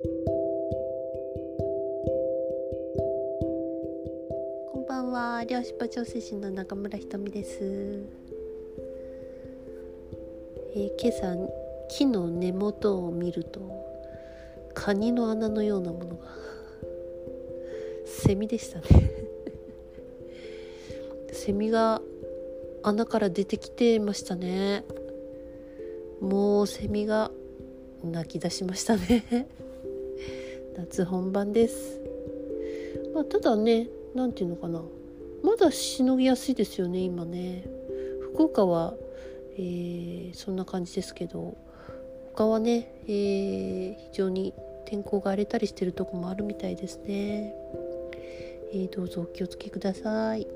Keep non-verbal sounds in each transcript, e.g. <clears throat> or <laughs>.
こんばんは。漁師場調整士の中村ひとみです、えー、今朝木の根元を見るとカニの穴のようなものがセミでしたね。<laughs> セミが穴から出てきてましたね。もうセミが泣き出しましたね。夏本番です。まあただね何て言うのかな。まだしのぎやすいですよね今ね。福岡は、えー、そんな感じですけど。他はね、えー、非常に天候が荒れたりしてるとこもあるみたいですね、えー、どうぞお気をつけください。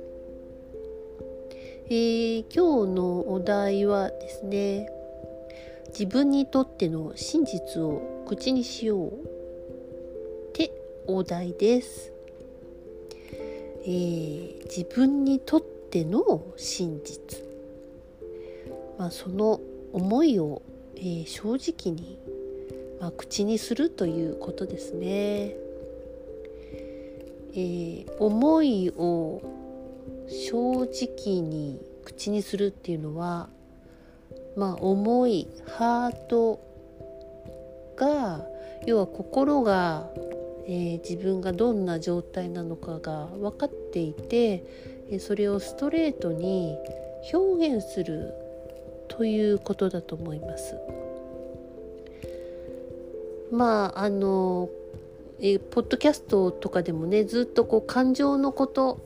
えー、今日のお題はですね自分にとっての真実を口にしよう。お題です、えー、自分にとっての真実。まあその思いを、えー、正直に、まあ、口にするということですね、えー、思いを正直に口にするっていうのはまあ思いハートが要は心が、えー、自分がどんな状態なのかが分かっていてそれをストレートに表現するということだと思います。まああのえポッドキャストとかでもねずっとこう感情のこと、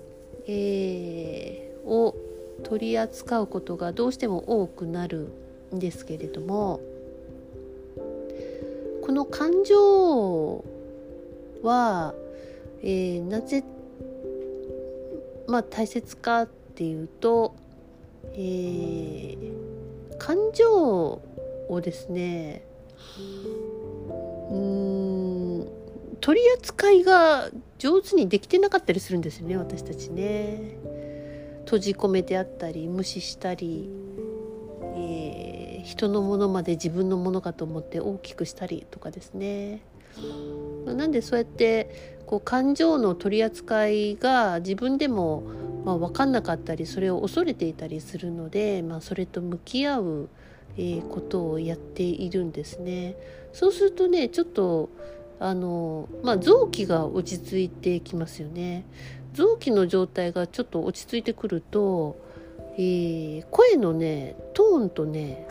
えー、を取り扱うことがどうしても多くなるんですけれどもこの感情は、えー、なぜ、まあ、大切かっていうと、えー、感情をですねうん取り扱いが上手にできてなかったりするんですよね私たちね。閉じ込めてあったり無視したり、えー、人のものまで自分のものかと思って大きくしたりとかですね。なんでそうやってこう感情の取り扱いが自分でもまあ、分かんなかったりそれを恐れていたりするので、まあ、それと向き合う、えー、ことをやっているんですね。そうするとねちょっとあの、まあ、臓器が落ち着いてきますよね。臓器の状態がちょっと落ち着いてくると、えー、声のねトーンとね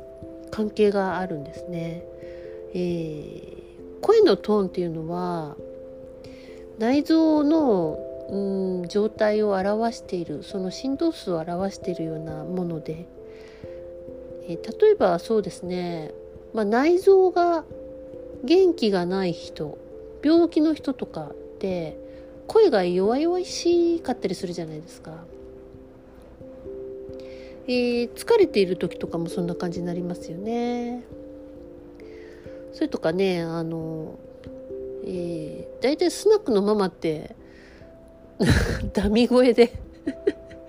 関係があるんですね。えー、声のトーンっていうのは内臓のうん状態を表しているその振動数を表しているようなもので、えー、例えばそうですね、まあ、内臓が元気がない人病気の人とかって声が弱々しかったりするじゃないですか。えー、疲れている時とかもそんな感じになりますよね。それとかねあの、えー、大体スナックのママって <laughs> ダミ声で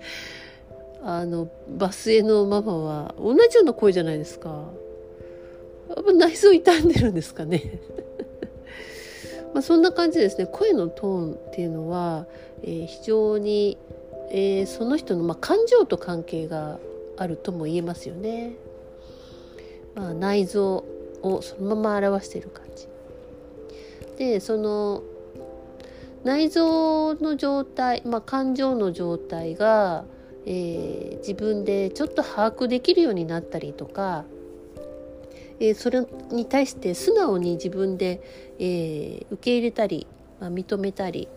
<laughs> あのバスへのママは同じような声じゃないですか。やっぱ内臓傷んでるんですかね <laughs> まあ、そんな感じですね声のトーンっていうのは、えー、非常に、えー、その人の、まあ、感情と関係があるとも言えますよね。まあ、内臓をそのまま表している感じ。でその内臓の状態、まあ、感情の状態が、えー、自分でちょっと把握できるようになったりとかえー、それに対して素直に自分で、えー、受け入れたり、まあ、認めたり、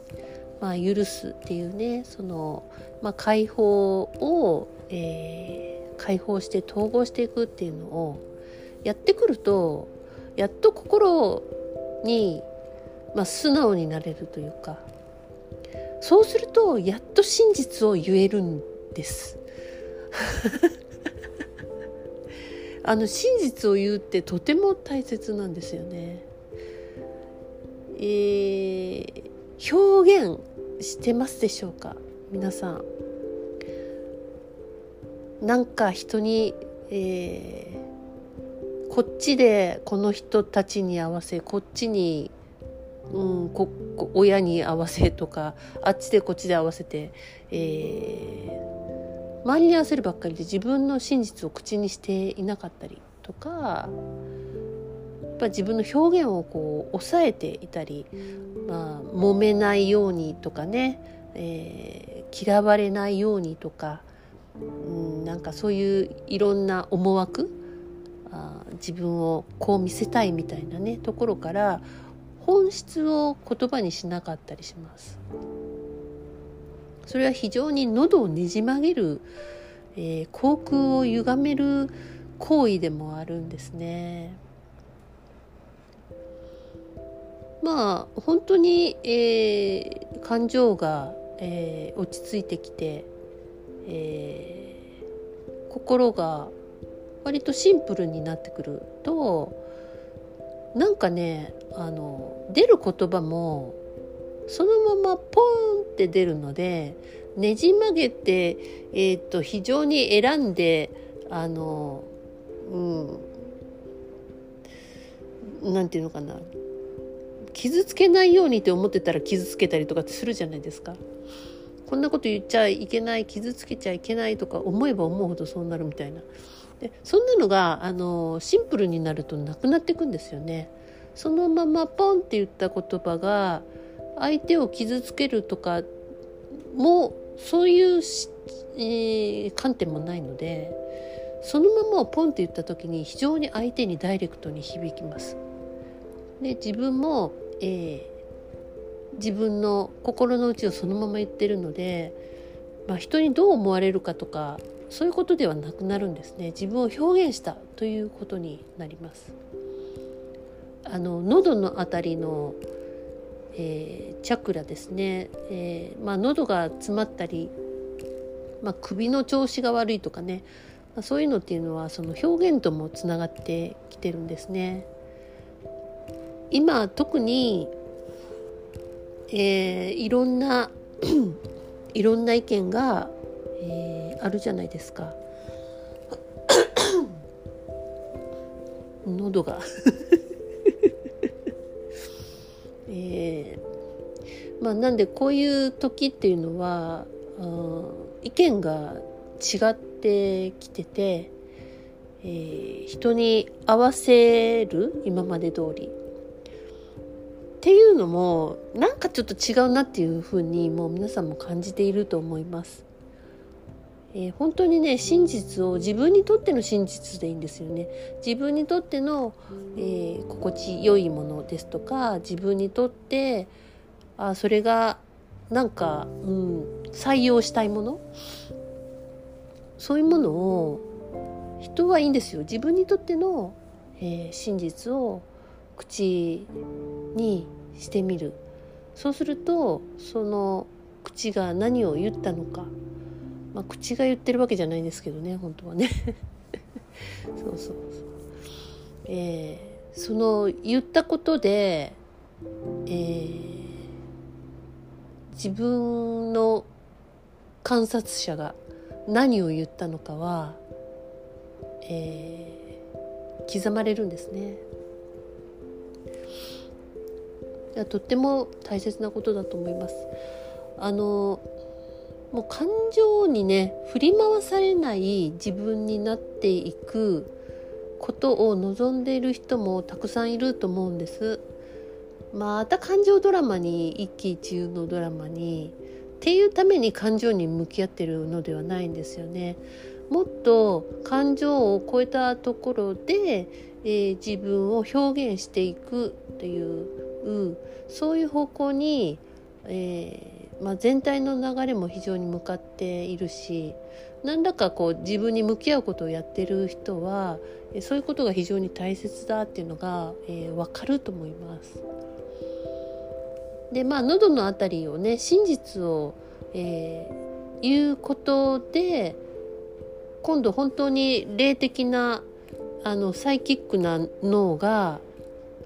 まあ、許すっていうねその、まあ、解放を、えー、解放して統合していくっていうのをやってくるとやっと心に、まあ、素直になれるというかそうするとやっと真実を言えるんです。<laughs> あの真実を言うってとても大切なんですよね。えー、表現してますでしょうか？皆さん。なんか人に、えー、こっちでこの人たちに合わせこっちにうん、こ親に合わせとかあっちでこっちで合わせて、えー、周りに合わせるばっかりで自分の真実を口にしていなかったりとかやっぱ自分の表現をこう抑えていたり、まあ、揉めないようにとかね、えー、嫌われないようにとか、うん、なんかそういういろんな思惑あ自分をこう見せたいみたいなねところから本質を言葉にしなかったりします。それは非常に喉をねじ曲げる、えー、口腔を歪める行為でもあるんですね。まあ本当に、えー、感情が、えー、落ち着いてきて、えー、心が割とシンプルになってくるとなんかねあの出る言葉もそのままポーンって出るのでねじ曲げて、えーと、非常に選んであのうんなんていうのかな傷つけないようにって思ってたら傷つけたりとかするじゃないですか。こんなこと言っちゃいけない傷つけちゃいけないとか思えば思うほどそうなるみたいなでそんなのがあのシンプルになるとなくなっていくんですよね。そのままポンって言った言葉が相手を傷つけるとかもそういう、えー、観点もないのでそのままをポンって言った時に非常に相手にダイレクトに響きます。で自分も、えー、自分の心の内をそのまま言ってるので、まあ、人にどう思われるかとかそういうことではなくなるんですね。自分を表現したということになります。あの喉のあたりの、えー、チャクラですね、えー、まあ、喉が詰まったり、まあ、首の調子が悪いとかね、まあ、そういうのっていうのはその表現ともつながってきてるんですね。今特に、えー、いろんな <clears throat> いろんな意見が、えーあるじゃないですか。<coughs> 喉が。<laughs> えー、まあなんでこういう時っていうのは、うん、意見が違ってきてて、えー、人に合わせる今まで通り。っていうのもなんかちょっと違うなっていうふうにもう皆さんも感じていると思います。えー、本当にね真実を自分にとっての真実でいいんですよね。自分にとっての、えー、心地よいものですとか自分にとってあそれがなんか、うん、採用したいもの。そういうものを人はいいんですよ。自分にとっての、えー、真実を口にしてみる。そうするとその口が何を言ったのか。まあ、口が言ってるわけじゃないんですけどね本当はね <laughs> そうそうそうえー、その言ったことで、えー、自分の観察者が何を言ったのかは、えー、刻まれるんですね。とっても大切なことだと思います。あのもう感情にね振り回されない自分になっていくことを望んでいる人もたくさんいると思うんです。また感情ドラマに一喜一憂のドラマにっていうために感情に向き合ってるのではないんですよね。もっと感情を超えたところで、えー、自分を表現していくっていう、そういう方向に、えーまあ、全体の流れも非常に向かっているし何らかこう自分に向き合うことをやってる人はそういうことが非常に大切だっていうのが、えー、分かると思います。でまあ喉のあたりをね真実を、えー、言うことで今度本当に霊的なあのサイキックな脳が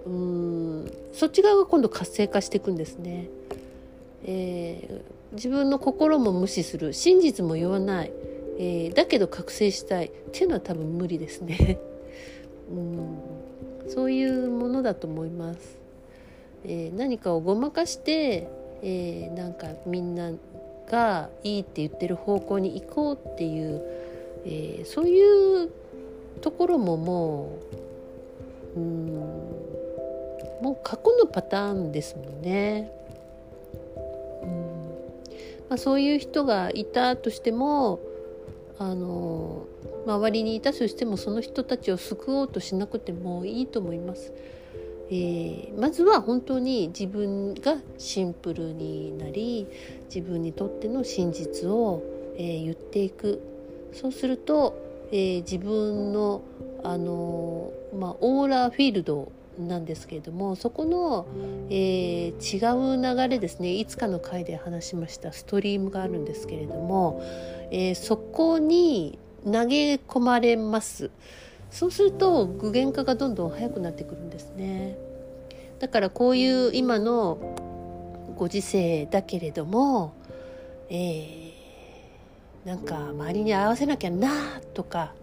うんそっち側が今度活性化していくんですね。えー、自分の心も無視する真実も言わない、えー、だけど覚醒したい。っていうのは多分無理ですね。<laughs> うん。そういうものだと思います、えー、何かをごまかして、え、なんかみんながいいって言ってる方向に行こうっていう、え、そういうところももううんもう過去のパターンですもんね。まあ、そういう人がいたとしてもあの周りにいたとしてもその人たちを救おうとしなくてもいいと思います。えー、まずは本当に自分がシンプルになり自分にとっての真実を、えー、言っていくそうすると、えー、自分の、あのまあ、オーラフィールドなんですけれどもそこの、え違う流れですね。いつかの回で話しました。ストリームがあるんですけれども、えそこに投げ込まれます。そうすると具現化がどんどん早くなってくるんですね。だからこういう今のご時世だけれども、えー、なんか周りに合わせなきゃなとか、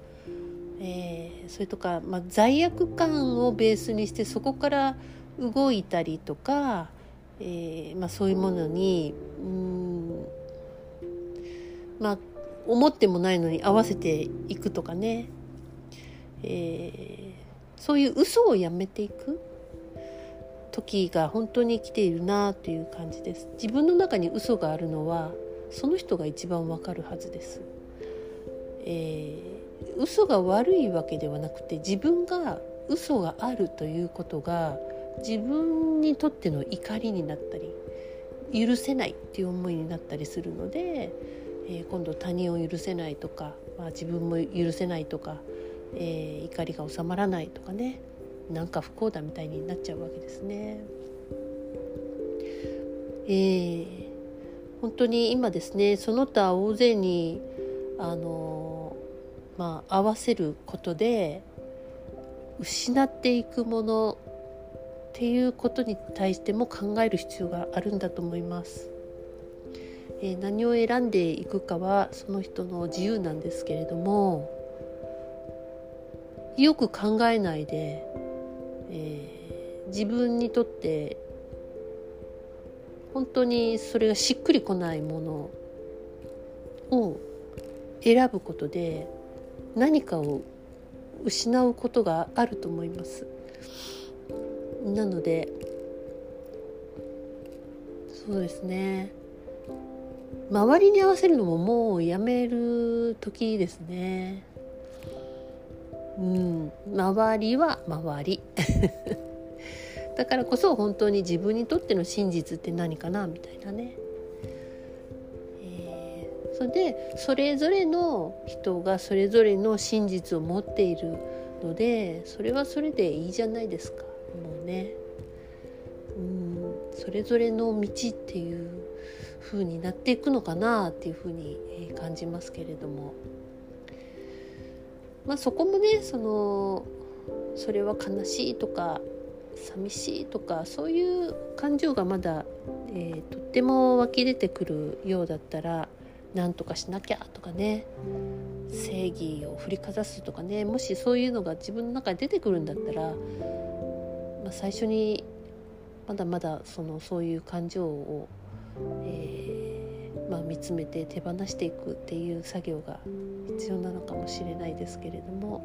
えー、それとか、まあ、罪悪感をベースにしてそこから動いたりとか、えーまあ、そういうものにうんまあ思ってもないのに合わせていくとかね。えー、そういう嘘をやめていく時が本当に来ているなという感じです。自分の中に嘘があるのはその人が一番わかるはずです、えー、嘘が悪いわけではなくて自分が嘘があるということが自分にとっての怒りになったり許せないっていう思いになったりするので、えー、今度他人を許せないとか、まあ、自分も許せないとかえー、怒りが収まらないとかねなんか不幸だみたいになっちゃうわけですね。えー、本当に今ですねその他大勢にあのまあ合わせることで失っていくものっていうことに対しても考える必要があるんだと思います。えー、何を選んでいくかはその人の自由なんですけれどもよく考えないで、えー、自分にとって本当にそれがしっくりこないものを選ぶことで何かを失うことがあると思います。なのでそうですね周りに合わせるのももうやめる時ですね。うん周りは周り <laughs> だからこそ本当に自分にとっての真実って何かなみたいなね、それでそれぞれの人がそれぞれの真実を持っているのでそれはそれでいいじゃないですか。もうね。うん。それぞれの道っていう風になっていくのかなっていう風に感じますけれども。まあ、そこもねそのそれは悲しいとか寂しいとかそういう感情がまだ、えー、とっても湧き出てくるようだったら何とかしなきゃとかね。正義を振りかざすとかね。もしそういうのが自分の中に出てくるんだったら、まあ、最初にまだまだそのそういう感情を、えーまあ、見つめて手放していくっていう作業が必要なのかもしれないですけれども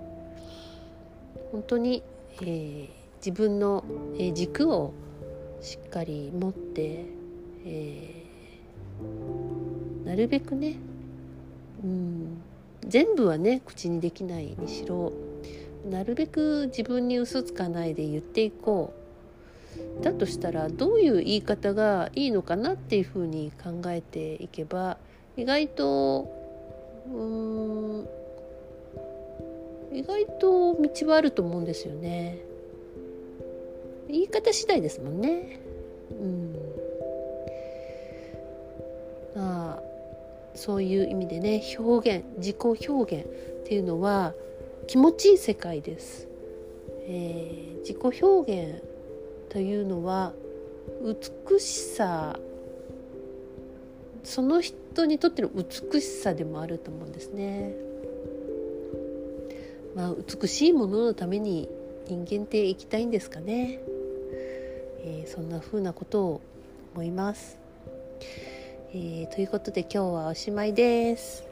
本当に、えー、自分のえ軸をしっかり持って、えー、なるべくね、うん、全部はね口にできないにしろなるべく自分に嘘つかないで言っていこうだとしたらどういう言い方がいいのかなっていうふうに考えていけば意外とうん意外と道はあると思うんですよね。言い方次第ですもんね。うん。そういう意味でね表現自己表現っていうのは気持ちいい世界です。えー、自己表現というのは美しさその人にとっての美しさでもあると思うんですね。まあ、美しいもののために人間って生きたいんですかね。えー、そんな風なことを思います、えー、ということで今日はおしまいです。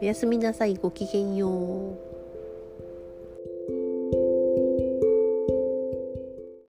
おやすみなさい。ごきげんよう。